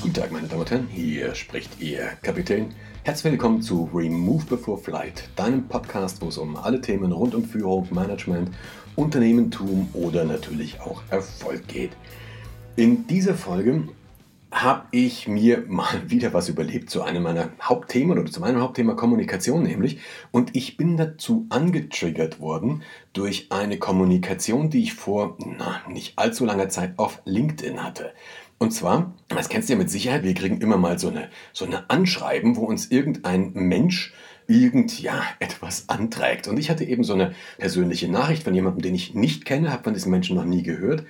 Guten Tag, meine Damen und Herren, hier spricht Ihr Kapitän. Herzlich willkommen zu Remove Before Flight, deinem Podcast, wo es um alle Themen rund um Führung, Management, Unternehmertum oder natürlich auch Erfolg geht. In dieser Folge habe ich mir mal wieder was überlebt zu einem meiner Hauptthemen oder zu meinem Hauptthema Kommunikation nämlich. Und ich bin dazu angetriggert worden durch eine Kommunikation, die ich vor na, nicht allzu langer Zeit auf LinkedIn hatte. Und zwar, das kennst du ja mit Sicherheit, wir kriegen immer mal so eine, so eine Anschreiben, wo uns irgendein Mensch irgend ja etwas anträgt. Und ich hatte eben so eine persönliche Nachricht von jemandem, den ich nicht kenne, habe von diesem Menschen noch nie gehört.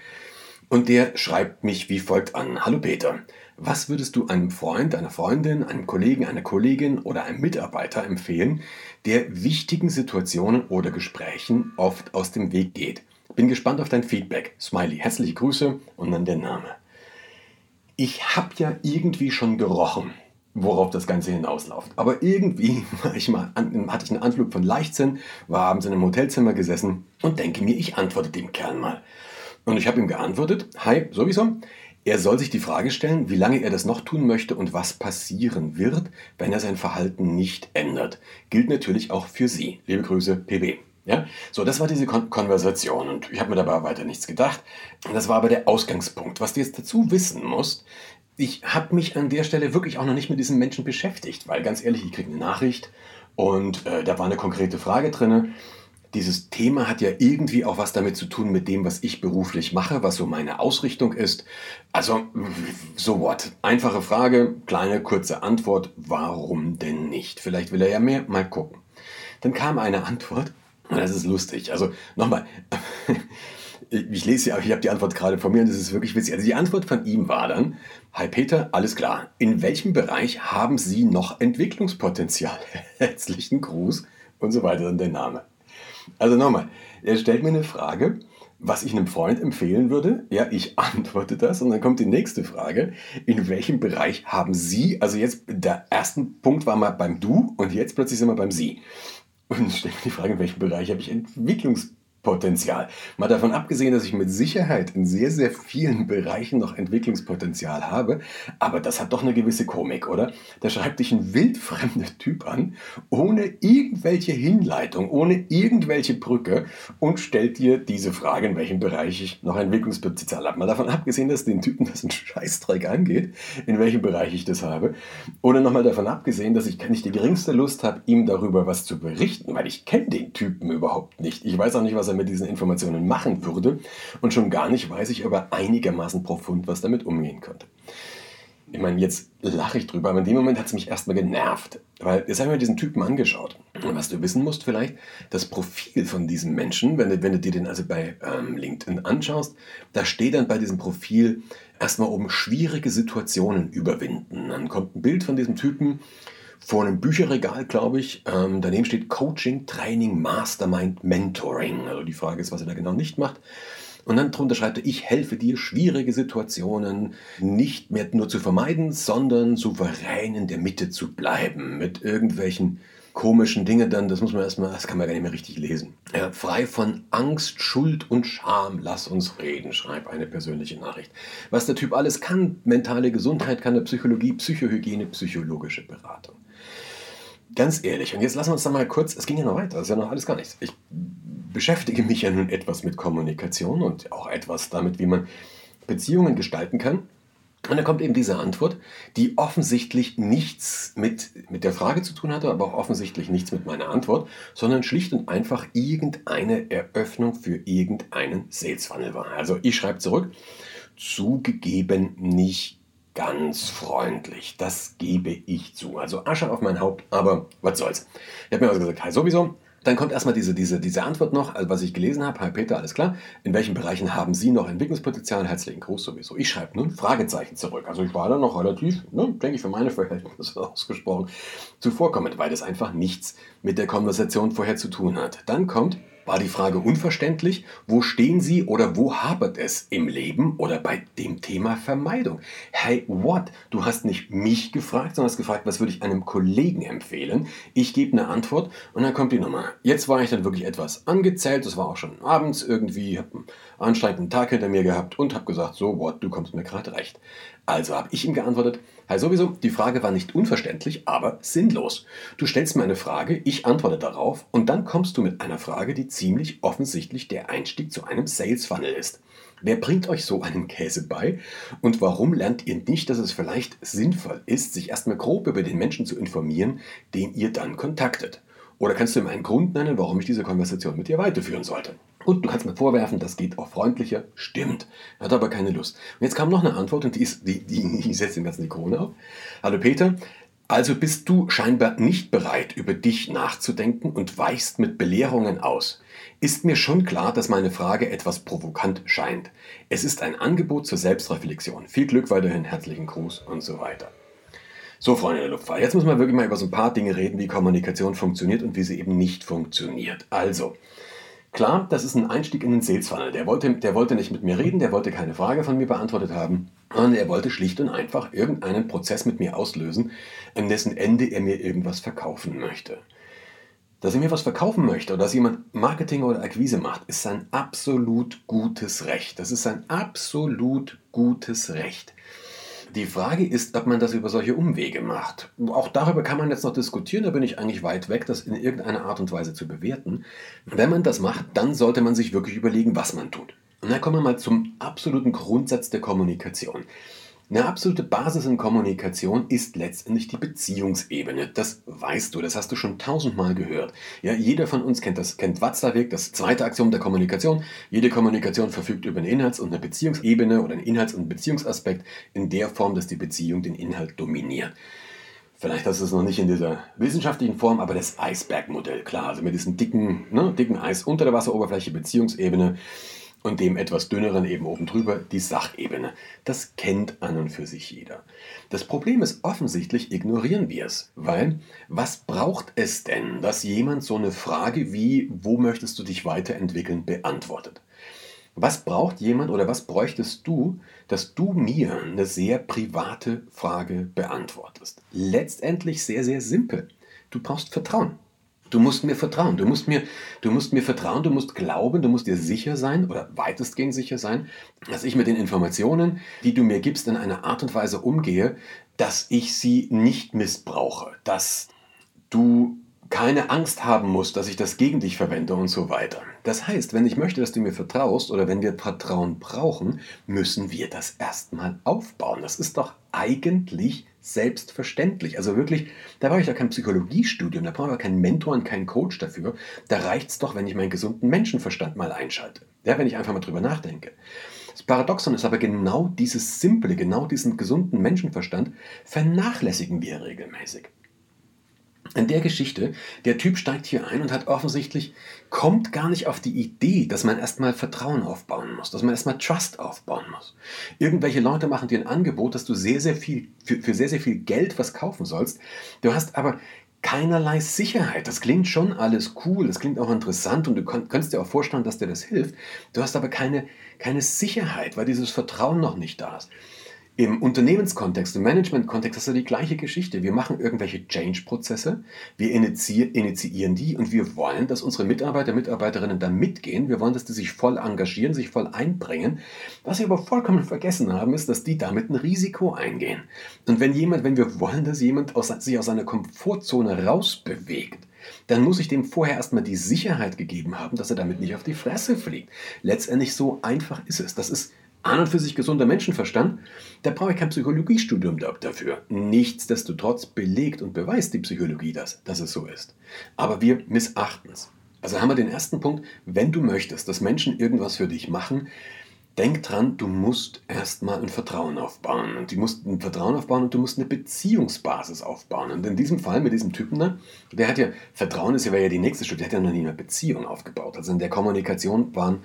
Und der schreibt mich wie folgt an. Hallo Peter, was würdest du einem Freund, einer Freundin, einem Kollegen, einer Kollegin oder einem Mitarbeiter empfehlen, der wichtigen Situationen oder Gesprächen oft aus dem Weg geht? Bin gespannt auf dein Feedback. Smiley, herzliche Grüße und dann der Name. Ich habe ja irgendwie schon gerochen, worauf das Ganze hinausläuft. Aber irgendwie ich mal hatte ich einen Anflug von Leichtsinn, war abends in einem Hotelzimmer gesessen und denke mir, ich antworte dem Kerl mal. Und ich habe ihm geantwortet, hi, sowieso. Er soll sich die Frage stellen, wie lange er das noch tun möchte und was passieren wird, wenn er sein Verhalten nicht ändert. Gilt natürlich auch für Sie. Liebe Grüße, PB. Ja, so, das war diese Kon Konversation und ich habe mir dabei weiter nichts gedacht. Das war aber der Ausgangspunkt. Was du jetzt dazu wissen musst, ich habe mich an der Stelle wirklich auch noch nicht mit diesem Menschen beschäftigt, weil ganz ehrlich, ich kriege eine Nachricht und äh, da war eine konkrete Frage drin dieses Thema hat ja irgendwie auch was damit zu tun mit dem, was ich beruflich mache, was so meine Ausrichtung ist. Also, so what? Einfache Frage, kleine, kurze Antwort. Warum denn nicht? Vielleicht will er ja mehr. Mal gucken. Dann kam eine Antwort. Das ist lustig. Also, nochmal. Ich lese ja, ich habe die Antwort gerade von mir und das ist wirklich witzig. Also die Antwort von ihm war dann, Hi Peter, alles klar. In welchem Bereich haben Sie noch Entwicklungspotenzial? Herzlichen Gruß und so weiter dann der Name. Also nochmal, er stellt mir eine Frage, was ich einem Freund empfehlen würde. Ja, ich antworte das und dann kommt die nächste Frage. In welchem Bereich haben Sie, also jetzt der erste Punkt war mal beim Du und jetzt plötzlich sind wir beim Sie. Und stellt mir die Frage, in welchem Bereich habe ich Entwicklungspotenzial? Potenzial. Mal davon abgesehen, dass ich mit Sicherheit in sehr, sehr vielen Bereichen noch Entwicklungspotenzial habe, aber das hat doch eine gewisse Komik, oder? Da schreibt dich ein wildfremder Typ an, ohne irgendwelche Hinleitung, ohne irgendwelche Brücke und stellt dir diese Frage, in welchem Bereich ich noch Entwicklungspotenzial habe. Mal davon abgesehen, dass den Typen das ein Scheißdreck angeht, in welchem Bereich ich das habe. Oder nochmal davon abgesehen, dass ich nicht die geringste Lust habe, ihm darüber was zu berichten, weil ich kenne den Typen überhaupt nicht. Ich weiß auch nicht, was er mit diesen Informationen machen würde. Und schon gar nicht weiß ich aber einigermaßen profund, was damit umgehen könnte. Ich meine, jetzt lache ich drüber, aber in dem Moment hat es mich erstmal genervt. Weil jetzt habe ich mir diesen Typen angeschaut. Und was du wissen musst vielleicht, das Profil von diesem Menschen, wenn du, wenn du dir den also bei ähm, LinkedIn anschaust, da steht dann bei diesem Profil erstmal oben schwierige Situationen überwinden. Dann kommt ein Bild von diesem Typen, vor einem Bücherregal, glaube ich. Ähm, daneben steht Coaching, Training, Mastermind, Mentoring. Also die Frage ist, was er da genau nicht macht. Und dann drunter schreibt er, ich helfe dir, schwierige Situationen nicht mehr nur zu vermeiden, sondern souverän in der Mitte zu bleiben. Mit irgendwelchen komischen Dingen dann, das muss man erstmal, das kann man gar nicht mehr richtig lesen. Ja, frei von Angst, Schuld und Scham, lass uns reden, schreibt eine persönliche Nachricht. Was der Typ alles kann, mentale Gesundheit kann er, Psychologie, Psychohygiene, psychologische Beratung ganz ehrlich, und jetzt lassen wir uns da mal kurz, es ging ja noch weiter, das ist ja noch alles gar nichts. Ich beschäftige mich ja nun etwas mit Kommunikation und auch etwas damit, wie man Beziehungen gestalten kann. Und dann kommt eben diese Antwort, die offensichtlich nichts mit, mit der Frage zu tun hatte, aber auch offensichtlich nichts mit meiner Antwort, sondern schlicht und einfach irgendeine Eröffnung für irgendeinen Sales Funnel war. Also ich schreibe zurück, zugegeben nicht ganz freundlich. Das gebe ich zu. Also Asche auf mein Haupt, aber was soll's. Ich habe mir also gesagt, hi sowieso. Dann kommt erstmal diese, diese, diese Antwort noch, also was ich gelesen habe. Hi Peter, alles klar. In welchen Bereichen haben Sie noch Entwicklungspotenzial? Herzlichen Gruß sowieso. Ich schreibe nun Fragezeichen zurück. Also ich war da noch relativ, ne, denke ich, für meine Verhältnisse ausgesprochen zuvorkommend, weil das einfach nichts mit der Konversation vorher zu tun hat. Dann kommt War die Frage unverständlich? Wo stehen Sie oder wo hapert es im Leben oder bei dem Thema Vermeidung? Hey, what? Du hast nicht mich gefragt, sondern hast gefragt, was würde ich einem Kollegen empfehlen? Ich gebe eine Antwort und dann kommt die Nummer. Jetzt war ich dann wirklich etwas angezählt. Es war auch schon abends irgendwie, habe einen anstrengenden Tag hinter mir gehabt und habe gesagt, so, what, du kommst mir gerade recht. Also habe ich ihm geantwortet, hey sowieso, die Frage war nicht unverständlich, aber sinnlos. Du stellst mir eine Frage, ich antworte darauf und dann kommst du mit einer Frage, die ziemlich offensichtlich der Einstieg zu einem Sales Funnel ist. Wer bringt euch so einen Käse bei und warum lernt ihr nicht, dass es vielleicht sinnvoll ist, sich erstmal grob über den Menschen zu informieren, den ihr dann kontaktet? Oder kannst du mir einen Grund nennen, warum ich diese Konversation mit dir weiterführen sollte? Und du kannst mir vorwerfen, das geht auch freundlicher. Stimmt. Hat aber keine Lust. Und jetzt kam noch eine Antwort und die, ist, die, die, die setzt dem ganzen die Krone auf. Hallo Peter. Also bist du scheinbar nicht bereit, über dich nachzudenken und weichst mit Belehrungen aus. Ist mir schon klar, dass meine Frage etwas provokant scheint. Es ist ein Angebot zur Selbstreflexion. Viel Glück weiterhin, herzlichen Gruß und so weiter. So, Freunde der Luftfahrt, jetzt müssen wir wirklich mal über so ein paar Dinge reden, wie Kommunikation funktioniert und wie sie eben nicht funktioniert. Also, klar, das ist ein Einstieg in den Sales Funnel. Der wollte, der wollte nicht mit mir reden, der wollte keine Frage von mir beantwortet haben, sondern er wollte schlicht und einfach irgendeinen Prozess mit mir auslösen, an dessen Ende er mir irgendwas verkaufen möchte. Dass er mir was verkaufen möchte oder dass jemand Marketing oder Akquise macht, ist sein absolut gutes Recht. Das ist sein absolut gutes Recht. Die Frage ist, ob man das über solche Umwege macht. Auch darüber kann man jetzt noch diskutieren, da bin ich eigentlich weit weg, das in irgendeiner Art und Weise zu bewerten. Wenn man das macht, dann sollte man sich wirklich überlegen, was man tut. Und dann kommen wir mal zum absoluten Grundsatz der Kommunikation. Eine absolute Basis in Kommunikation ist letztendlich die Beziehungsebene. Das weißt du, das hast du schon tausendmal gehört. Ja, jeder von uns kennt das, kennt Watzlawick, das zweite Axiom der Kommunikation. Jede Kommunikation verfügt über eine Inhalts- und eine Beziehungsebene oder einen Inhalts- und Beziehungsaspekt in der Form, dass die Beziehung den Inhalt dominiert. Vielleicht hast du es noch nicht in dieser wissenschaftlichen Form, aber das Eisbergmodell, klar, also mit diesem dicken, ne, dicken Eis unter der Wasseroberfläche, Beziehungsebene und dem etwas dünneren eben oben drüber die Sachebene. Das kennt an und für sich jeder. Das Problem ist offensichtlich ignorieren wir es, weil was braucht es denn, dass jemand so eine Frage wie wo möchtest du dich weiterentwickeln beantwortet? Was braucht jemand oder was bräuchtest du, dass du mir eine sehr private Frage beantwortest? Letztendlich sehr, sehr simpel. Du brauchst Vertrauen. Du musst mir vertrauen. Du musst mir, du musst mir vertrauen, du musst glauben, du musst dir sicher sein oder weitestgehend sicher sein, dass ich mit den Informationen, die du mir gibst, in einer Art und Weise umgehe, dass ich sie nicht missbrauche, dass du keine Angst haben musst, dass ich das gegen dich verwende und so weiter. Das heißt, wenn ich möchte, dass du mir vertraust oder wenn wir Vertrauen brauchen, müssen wir das erstmal aufbauen. Das ist doch eigentlich selbstverständlich. Also wirklich, da brauche ich da kein Psychologiestudium, da brauche ich keinen Mentor und keinen Coach dafür. Da reicht es doch, wenn ich meinen gesunden Menschenverstand mal einschalte. Ja, wenn ich einfach mal drüber nachdenke. Das Paradoxon ist aber genau dieses simple, genau diesen gesunden Menschenverstand vernachlässigen wir regelmäßig in der Geschichte, der Typ steigt hier ein und hat offensichtlich, kommt gar nicht auf die Idee, dass man erstmal Vertrauen aufbauen muss, dass man erstmal Trust aufbauen muss. Irgendwelche Leute machen dir ein Angebot, dass du sehr, sehr viel, für, für sehr, sehr viel Geld was kaufen sollst. Du hast aber keinerlei Sicherheit. Das klingt schon alles cool, das klingt auch interessant und du könntest dir auch vorstellen, dass dir das hilft. Du hast aber keine, keine Sicherheit, weil dieses Vertrauen noch nicht da ist. Im Unternehmenskontext, im Managementkontext ist ja die gleiche Geschichte. Wir machen irgendwelche Change-Prozesse, wir initiieren die und wir wollen, dass unsere Mitarbeiter, Mitarbeiterinnen da mitgehen. Wir wollen, dass die sich voll engagieren, sich voll einbringen. Was wir aber vollkommen vergessen haben, ist, dass die damit ein Risiko eingehen. Und wenn jemand, wenn wir wollen, dass jemand aus, sich aus seiner Komfortzone rausbewegt, dann muss ich dem vorher erstmal die Sicherheit gegeben haben, dass er damit nicht auf die Fresse fliegt. Letztendlich so einfach ist es. Das ist an und für sich gesunder Menschenverstand, da brauche ich kein Psychologiestudium dafür. Nichtsdestotrotz belegt und beweist die Psychologie das, dass es so ist. Aber wir missachten es. Also haben wir den ersten Punkt, wenn du möchtest, dass Menschen irgendwas für dich machen, denk dran, du musst erstmal ein Vertrauen aufbauen. Und du musst ein Vertrauen aufbauen und du musst eine Beziehungsbasis aufbauen. Und in diesem Fall mit diesem Typen da, der hat ja, Vertrauen ist ja, ja die nächste Stufe, der hat ja noch nie eine Beziehung aufgebaut. Also in der Kommunikation waren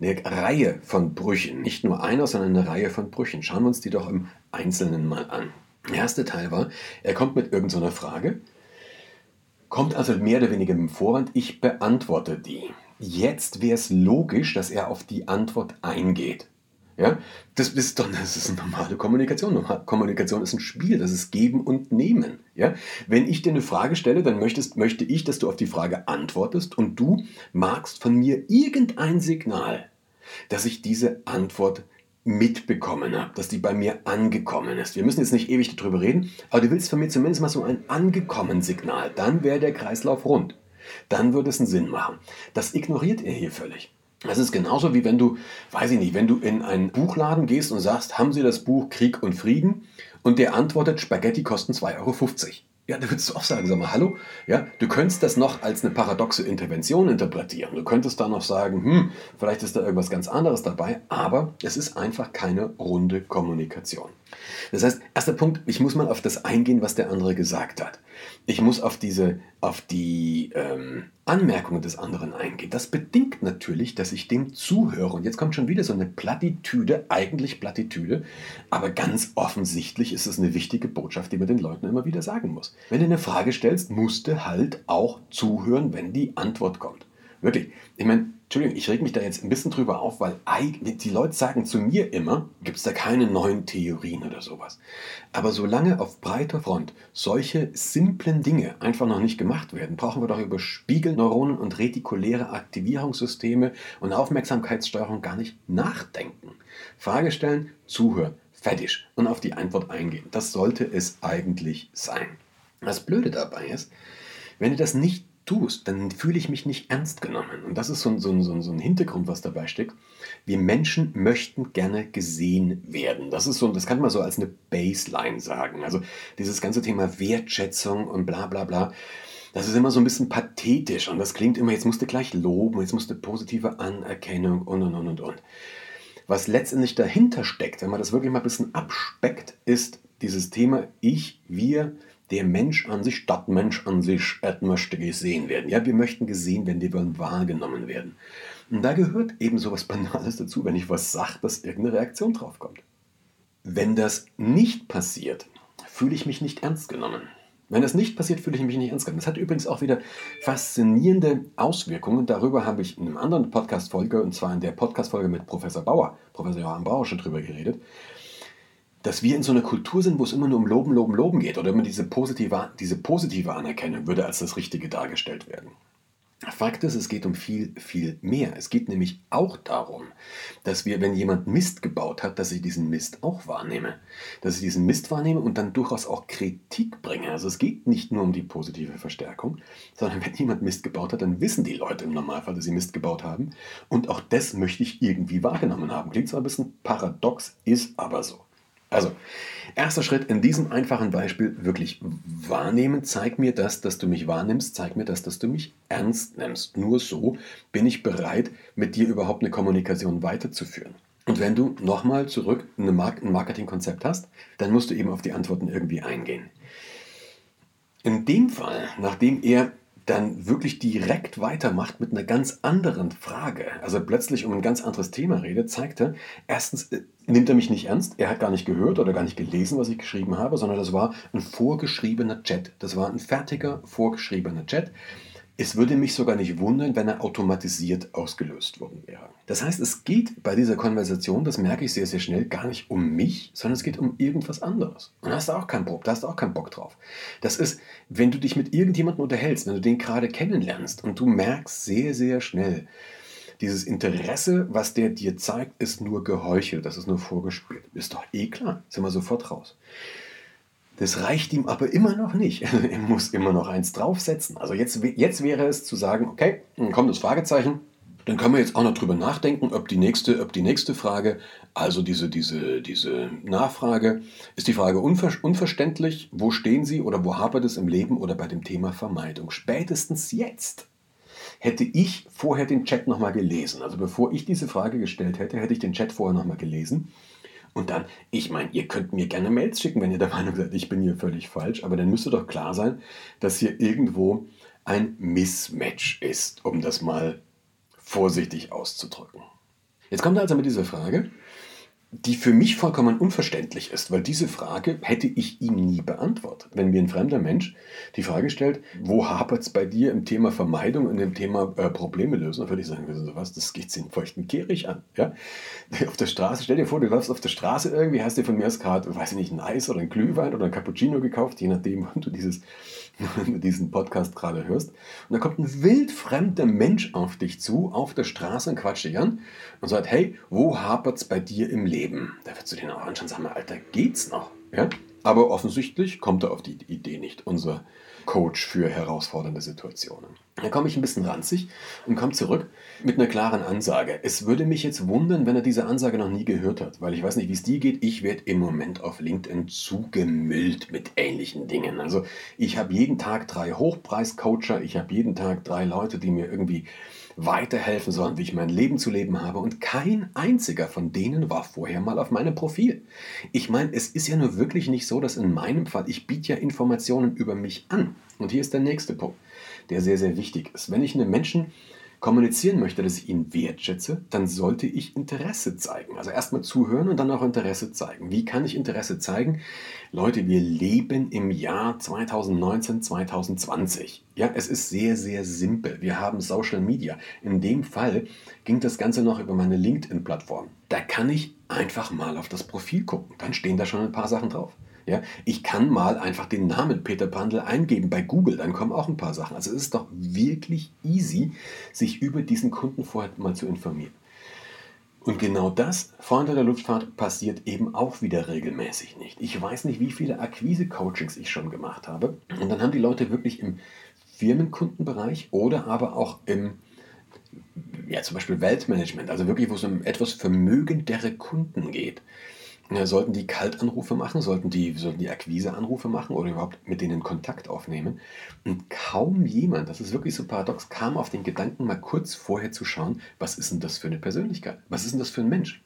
eine Reihe von Brüchen. Nicht nur einer, sondern eine Reihe von Brüchen. Schauen wir uns die doch im Einzelnen mal an. Der erste Teil war, er kommt mit irgendeiner Frage, kommt also mehr oder weniger mit dem Vorwand, ich beantworte die. jetzt wäre es logisch, dass er auf die Antwort eingeht. Ja, das ist doch das ist eine normale Kommunikation. Kommunikation ist ein Spiel, das ist Geben und Nehmen. Ja, wenn ich dir eine Frage stelle, dann möchtest, möchte ich, dass du auf die Frage antwortest und du magst von mir irgendein Signal, dass ich diese Antwort mitbekommen habe, dass die bei mir angekommen ist. Wir müssen jetzt nicht ewig darüber reden, aber du willst von mir zumindest mal so ein angekommen Signal. Dann wäre der Kreislauf rund. Dann würde es einen Sinn machen. Das ignoriert er hier völlig. Das ist genauso wie wenn du, weiß ich nicht, wenn du in einen Buchladen gehst und sagst, haben Sie das Buch Krieg und Frieden? Und der antwortet, Spaghetti kosten 2,50 Euro. Ja, da würdest du auch sagen, sag mal, hallo? Ja, du könntest das noch als eine paradoxe Intervention interpretieren. Du könntest da noch sagen, hm, vielleicht ist da irgendwas ganz anderes dabei, aber es ist einfach keine runde Kommunikation. Das heißt, erster Punkt, ich muss mal auf das eingehen, was der andere gesagt hat. Ich muss auf diese, auf die ähm, Anmerkungen des anderen eingehen. Das bedingt natürlich, dass ich dem zuhöre. Und jetzt kommt schon wieder so eine Plattitüde, eigentlich Plattitüde, aber ganz offensichtlich ist es eine wichtige Botschaft, die man den Leuten immer wieder sagen muss. Wenn du eine Frage stellst, musst du halt auch zuhören, wenn die Antwort kommt. Wirklich. Ich meine, Entschuldigung, ich reg mich da jetzt ein bisschen drüber auf, weil die Leute sagen zu mir immer, gibt es da keine neuen Theorien oder sowas. Aber solange auf breiter Front solche simplen Dinge einfach noch nicht gemacht werden, brauchen wir doch über Spiegelneuronen und retikuläre Aktivierungssysteme und Aufmerksamkeitssteuerung gar nicht nachdenken. Frage stellen, zuhören, fertig und auf die Antwort eingehen. Das sollte es eigentlich sein. Das Blöde dabei ist, wenn du das nicht tust, dann fühle ich mich nicht ernst genommen. Und das ist so ein, so, ein, so ein Hintergrund, was dabei steckt. Wir Menschen möchten gerne gesehen werden. Das ist so, das kann man so als eine Baseline sagen. Also dieses ganze Thema Wertschätzung und bla bla bla. Das ist immer so ein bisschen pathetisch und das klingt immer, jetzt musst du gleich loben, jetzt musst du positive Anerkennung und und und und und. Was letztendlich dahinter steckt, wenn man das wirklich mal ein bisschen abspeckt, ist dieses Thema Ich, wir, der Mensch an sich, Stadtmensch an sich, möchte gesehen werden. Ja, wir möchten gesehen werden, wir wollen wahrgenommen werden. Und da gehört eben so was Banales dazu, wenn ich was sage, dass irgendeine Reaktion drauf kommt. Wenn das nicht passiert, fühle ich mich nicht ernst genommen. Wenn das nicht passiert, fühle ich mich nicht ernst genommen. Das hat übrigens auch wieder faszinierende Auswirkungen. Darüber habe ich in einer anderen Podcast-Folge, und zwar in der Podcast-Folge mit Professor Bauer, Professor Johann Bauer, schon drüber geredet dass wir in so einer Kultur sind, wo es immer nur um Loben, Loben, Loben geht oder immer diese positive, diese positive Anerkennung würde als das Richtige dargestellt werden. Fakt ist, es geht um viel, viel mehr. Es geht nämlich auch darum, dass wir, wenn jemand Mist gebaut hat, dass ich diesen Mist auch wahrnehme. Dass ich diesen Mist wahrnehme und dann durchaus auch Kritik bringe. Also es geht nicht nur um die positive Verstärkung, sondern wenn jemand Mist gebaut hat, dann wissen die Leute im Normalfall, dass sie Mist gebaut haben. Und auch das möchte ich irgendwie wahrgenommen haben. Klingt zwar ein bisschen paradox, ist aber so. Also, erster Schritt in diesem einfachen Beispiel wirklich wahrnehmen. Zeig mir das, dass du mich wahrnimmst. Zeig mir das, dass du mich ernst nimmst. Nur so bin ich bereit, mit dir überhaupt eine Kommunikation weiterzuführen. Und wenn du nochmal zurück ein Marketingkonzept hast, dann musst du eben auf die Antworten irgendwie eingehen. In dem Fall, nachdem er dann wirklich direkt weitermacht mit einer ganz anderen Frage, also plötzlich um ein ganz anderes Thema redet, zeigt er, erstens äh, nimmt er mich nicht ernst, er hat gar nicht gehört oder gar nicht gelesen, was ich geschrieben habe, sondern das war ein vorgeschriebener Chat. Das war ein fertiger, vorgeschriebener Chat. Es würde mich sogar nicht wundern, wenn er automatisiert ausgelöst worden wäre. Das heißt, es geht bei dieser Konversation, das merke ich sehr, sehr schnell, gar nicht um mich, sondern es geht um irgendwas anderes. Und da hast du auch keinen Bock, da hast du auch keinen Bock drauf. Das ist, wenn du dich mit irgendjemandem unterhältst, wenn du den gerade kennenlernst und du merkst sehr, sehr schnell, dieses Interesse, was der dir zeigt, ist nur geheuchelt, das ist nur vorgespielt. Ist doch eh klar, sind wir sofort raus. Das reicht ihm aber immer noch nicht. er muss immer noch eins draufsetzen. Also jetzt, jetzt wäre es zu sagen, okay, dann kommt das Fragezeichen. Dann können wir jetzt auch noch drüber nachdenken, ob die nächste, ob die nächste Frage, also diese, diese, diese Nachfrage, ist die Frage unver unverständlich, wo stehen Sie oder wo hapert es im Leben oder bei dem Thema Vermeidung? Spätestens jetzt hätte ich vorher den Chat nochmal gelesen. Also bevor ich diese Frage gestellt hätte, hätte ich den Chat vorher nochmal gelesen und dann, ich meine, ihr könnt mir gerne Mails schicken, wenn ihr der Meinung seid, ich bin hier völlig falsch, aber dann müsste doch klar sein, dass hier irgendwo ein Mismatch ist, um das mal vorsichtig auszudrücken. Jetzt kommt also mit dieser Frage, die für mich vollkommen unverständlich ist, weil diese Frage hätte ich ihm nie beantwortet. Wenn mir ein fremder Mensch die Frage stellt, wo hapert es bei dir im Thema Vermeidung und im Thema äh, Probleme lösen, dann würde ich sagen, wissen Sie was, das geht einen feuchten Kehrig an. Ja? Auf der Straße, stell dir vor, du läufst auf der Straße irgendwie, hast dir von mir aus gerade, weiß ich nicht, ein Eis oder ein Glühwein oder ein Cappuccino gekauft, je nachdem, wann du dieses diesen Podcast gerade hörst. Und da kommt ein wildfremder Mensch auf dich zu, auf der Straße und quatscht dich an und sagt, hey, wo hapert es bei dir im Leben? Da wirst du den auch anschauen und sagen, Alter, geht's noch? Ja? Aber offensichtlich kommt er auf die Idee nicht, unser Coach für herausfordernde Situationen. Da komme ich ein bisschen ranzig und komme zurück mit einer klaren Ansage. Es würde mich jetzt wundern, wenn er diese Ansage noch nie gehört hat, weil ich weiß nicht, wie es dir geht. Ich werde im Moment auf LinkedIn zugemüllt mit ähnlichen Dingen. Also ich habe jeden Tag drei Hochpreis-Coacher, ich habe jeden Tag drei Leute, die mir irgendwie weiterhelfen sollen, wie ich mein Leben zu leben habe. Und kein einziger von denen war vorher mal auf meinem Profil. Ich meine, es ist ja nur wirklich nicht so, dass in meinem Fall, ich biete ja Informationen über mich an. Und hier ist der nächste Punkt, der sehr, sehr wichtig ist. Wenn ich einem Menschen kommunizieren möchte, dass ich ihn wertschätze, dann sollte ich Interesse zeigen. Also erstmal zuhören und dann auch Interesse zeigen. Wie kann ich Interesse zeigen? Leute, wir leben im Jahr 2019, 2020. Ja, es ist sehr, sehr simpel. Wir haben Social Media. In dem Fall ging das Ganze noch über meine LinkedIn-Plattform. Da kann ich einfach mal auf das Profil gucken. Dann stehen da schon ein paar Sachen drauf. Ja, ich kann mal einfach den Namen Peter Pandel eingeben bei Google, dann kommen auch ein paar Sachen. Also es ist doch wirklich easy, sich über diesen Kunden vorher mal zu informieren. Und genau das, Freunde der Luftfahrt, passiert eben auch wieder regelmäßig nicht. Ich weiß nicht, wie viele Akquise-Coachings ich schon gemacht habe. Und dann haben die Leute wirklich im Firmenkundenbereich oder aber auch im ja, zum Beispiel Weltmanagement, also wirklich, wo es um etwas vermögendere Kunden geht, sollten die Kaltanrufe machen, sollten die, sollten die Akquiseanrufe machen oder überhaupt mit denen Kontakt aufnehmen. Und kaum jemand, das ist wirklich so paradox, kam auf den Gedanken, mal kurz vorher zu schauen, was ist denn das für eine Persönlichkeit? Was ist denn das für ein Mensch?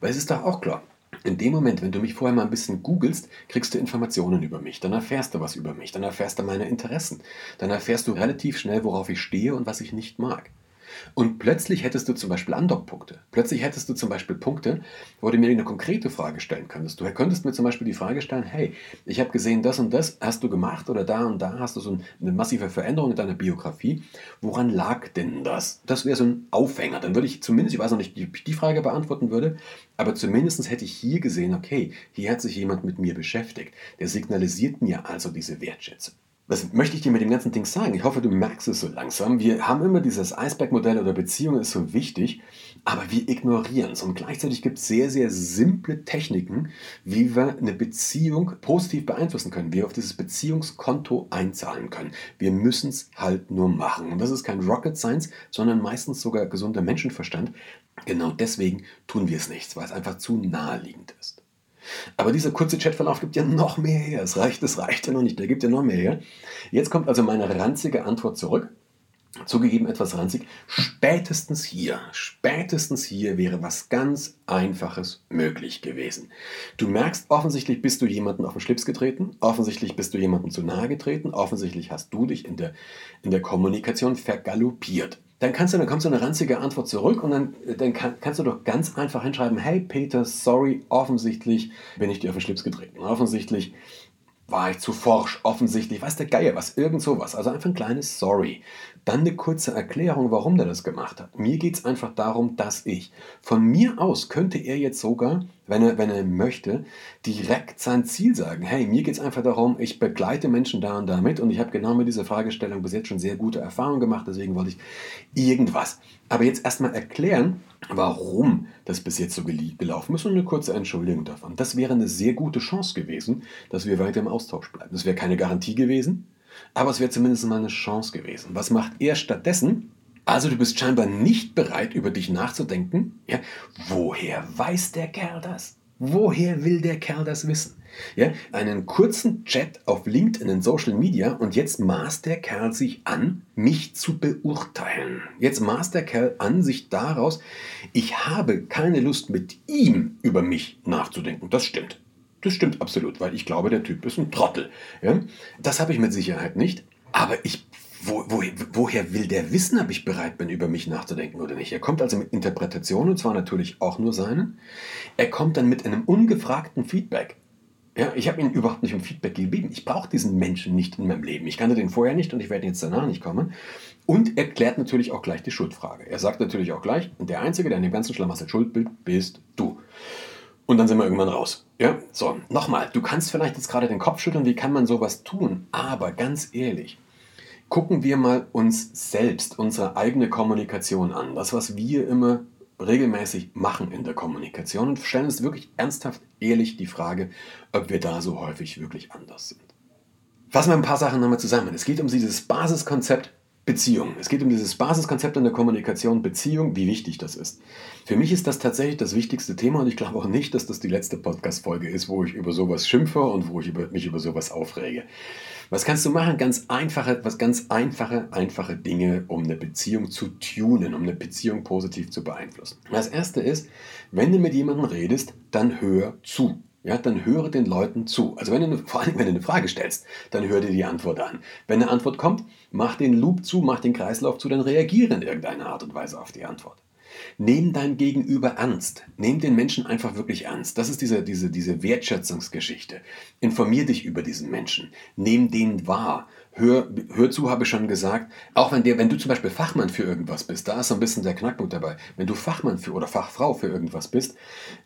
Weil es ist doch auch klar, in dem Moment, wenn du mich vorher mal ein bisschen googelst, kriegst du Informationen über mich, dann erfährst du was über mich, dann erfährst du meine Interessen, dann erfährst du relativ schnell, worauf ich stehe und was ich nicht mag. Und plötzlich hättest du zum Beispiel Andockpunkte. Plötzlich hättest du zum Beispiel Punkte, wo du mir eine konkrete Frage stellen könntest. Du könntest mir zum Beispiel die Frage stellen, hey, ich habe gesehen, das und das hast du gemacht oder da und da hast du so eine massive Veränderung in deiner Biografie. Woran lag denn das? Das wäre so ein Aufhänger. Dann würde ich zumindest, ich weiß noch nicht, wie ich die Frage beantworten würde, aber zumindest hätte ich hier gesehen, okay, hier hat sich jemand mit mir beschäftigt. Der signalisiert mir also diese Wertschätzung. Was möchte ich dir mit dem ganzen Ding sagen? Ich hoffe, du merkst es so langsam. Wir haben immer dieses Eisbergmodell oder Beziehung ist so wichtig, aber wir ignorieren es. Und gleichzeitig gibt es sehr, sehr simple Techniken, wie wir eine Beziehung positiv beeinflussen können, wie wir auf dieses Beziehungskonto einzahlen können. Wir müssen es halt nur machen. Und das ist kein Rocket Science, sondern meistens sogar gesunder Menschenverstand. Genau deswegen tun wir es nicht, weil es einfach zu naheliegend ist. Aber dieser kurze Chatverlauf gibt ja noch mehr her. Es reicht, es reicht ja noch nicht, der gibt ja noch mehr her. Jetzt kommt also meine ranzige Antwort zurück. Zugegeben etwas ranzig. Spätestens hier, spätestens hier wäre was ganz Einfaches möglich gewesen. Du merkst, offensichtlich bist du jemanden auf den Schlips getreten, offensichtlich bist du jemandem zu nahe getreten, offensichtlich hast du dich in der, in der Kommunikation vergaloppiert dann kannst du, dann kommst du eine ranzige Antwort zurück und dann, dann kann, kannst du doch ganz einfach hinschreiben, hey Peter, sorry, offensichtlich bin ich dir auf den Schlips getreten. Offensichtlich war ich zu forsch, offensichtlich, weiß der Geier was, irgend sowas. Also einfach ein kleines Sorry. Dann eine kurze Erklärung, warum der das gemacht hat. Mir geht es einfach darum, dass ich. Von mir aus könnte er jetzt sogar, wenn er, wenn er möchte, direkt sein Ziel sagen. Hey, mir geht es einfach darum, ich begleite Menschen da und da mit und ich habe genau mit dieser Fragestellung bis jetzt schon sehr gute Erfahrungen gemacht, deswegen wollte ich irgendwas. Aber jetzt erstmal erklären, warum das bis jetzt so gelaufen ist und eine kurze Entschuldigung davon. Das wäre eine sehr gute Chance gewesen, dass wir weiter im Austausch bleiben. Das wäre keine Garantie gewesen, aber es wäre zumindest mal eine Chance gewesen. Was macht er stattdessen? Also du bist scheinbar nicht bereit, über dich nachzudenken. Ja, woher weiß der Kerl das? Woher will der Kerl das wissen? Ja, einen kurzen Chat auf LinkedIn in Social Media und jetzt maßt der Kerl sich an, mich zu beurteilen. Jetzt maßt der Kerl an sich daraus, ich habe keine Lust mit ihm über mich nachzudenken. Das stimmt. Das stimmt absolut, weil ich glaube, der Typ ist ein Trottel. Ja? Das habe ich mit Sicherheit nicht. Aber ich wo, wo, woher will der wissen, ob ich bereit bin, über mich nachzudenken oder nicht? Er kommt also mit Interpretationen, und zwar natürlich auch nur seinen. Er kommt dann mit einem ungefragten Feedback. Ja, ich habe ihm überhaupt nicht um Feedback gegeben. Ich brauche diesen Menschen nicht in meinem Leben. Ich kannte den vorher nicht und ich werde jetzt danach nicht kommen. Und er klärt natürlich auch gleich die Schuldfrage. Er sagt natürlich auch gleich, der Einzige, der in dem ganzen Schlamassel schuld bist du. Und dann sind wir irgendwann raus. Ja, so, nochmal, du kannst vielleicht jetzt gerade den Kopf schütteln, wie kann man sowas tun? Aber ganz ehrlich, gucken wir mal uns selbst, unsere eigene Kommunikation an. Das, was wir immer regelmäßig machen in der Kommunikation und stellen uns wirklich ernsthaft, ehrlich die Frage, ob wir da so häufig wirklich anders sind. Fassen wir ein paar Sachen nochmal zusammen. Es geht um dieses Basiskonzept Beziehung. Es geht um dieses Basiskonzept in der Kommunikation, Beziehung, wie wichtig das ist. Für mich ist das tatsächlich das wichtigste Thema und ich glaube auch nicht, dass das die letzte Podcast-Folge ist, wo ich über sowas schimpfe und wo ich mich über sowas aufrege. Was kannst du machen? Ganz einfache, was ganz einfache, einfache Dinge, um eine Beziehung zu tunen, um eine Beziehung positiv zu beeinflussen. Das erste ist, wenn du mit jemandem redest, dann hör zu ja, dann höre den Leuten zu. Also wenn du, vor allem, wenn du eine Frage stellst, dann hör dir die Antwort an. Wenn eine Antwort kommt, mach den Loop zu, mach den Kreislauf zu, dann reagiere in irgendeiner Art und Weise auf die Antwort. Nehm dein Gegenüber ernst. Nehm den Menschen einfach wirklich ernst. Das ist diese, diese, diese Wertschätzungsgeschichte. Informier dich über diesen Menschen. Nehm den wahr. Hör, hör zu, habe ich schon gesagt. Auch wenn, der, wenn du zum Beispiel Fachmann für irgendwas bist, da ist so ein bisschen der Knackpunkt dabei. Wenn du Fachmann für oder Fachfrau für irgendwas bist,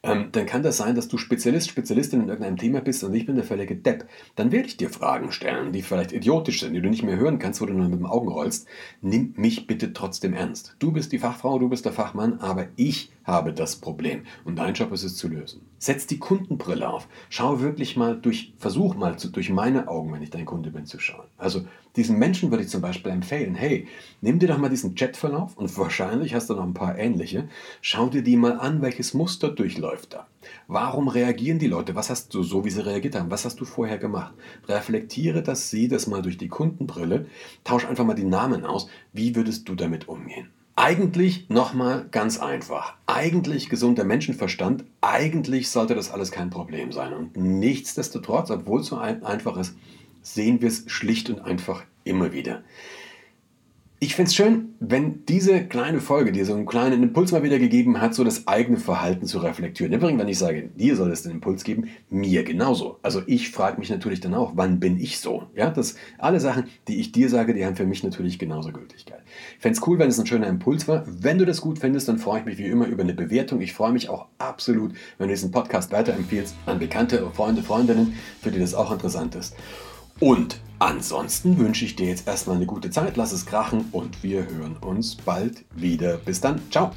ähm, dann kann das sein, dass du Spezialist, Spezialistin in irgendeinem Thema bist und ich bin der völlige Depp. Dann werde ich dir Fragen stellen, die vielleicht idiotisch sind, die du nicht mehr hören kannst, wo du nur mit den Augen rollst. Nimm mich bitte trotzdem ernst. Du bist die Fachfrau, du bist der Fachmann, aber ich habe das Problem und dein Job ist es zu lösen. Setz die Kundenbrille auf. Schau wirklich mal durch, versuch mal zu, durch meine Augen, wenn ich dein Kunde bin, zu schauen. Also diesen Menschen würde ich zum Beispiel empfehlen, hey, nimm dir doch mal diesen Chatverlauf und wahrscheinlich hast du noch ein paar ähnliche. Schau dir die mal an, welches Muster durchläuft da. Warum reagieren die Leute? Was hast du so, wie sie reagiert haben? Was hast du vorher gemacht? Reflektiere das, sieh das mal durch die Kundenbrille, tausch einfach mal die Namen aus. Wie würdest du damit umgehen? Eigentlich nochmal ganz einfach. Eigentlich gesunder Menschenverstand. Eigentlich sollte das alles kein Problem sein. Und nichtsdestotrotz, obwohl es so einfach ist, sehen wir es schlicht und einfach immer wieder. Ich finde es schön, wenn diese kleine Folge dir so einen kleinen Impuls mal wieder gegeben hat, so das eigene Verhalten zu reflektieren. Übrigens, wenn ich sage, dir soll es den Impuls geben, mir genauso. Also ich frage mich natürlich dann auch, wann bin ich so? Ja, das, alle Sachen, die ich dir sage, die haben für mich natürlich genauso Gültigkeit. Fände es cool, wenn es ein schöner Impuls war. Wenn du das gut findest, dann freue ich mich wie immer über eine Bewertung. Ich freue mich auch absolut, wenn du diesen Podcast weiterempfiehlst an Bekannte, Freunde, Freundinnen, für die das auch interessant ist. Und ansonsten wünsche ich dir jetzt erstmal eine gute Zeit, lass es krachen und wir hören uns bald wieder. Bis dann, ciao.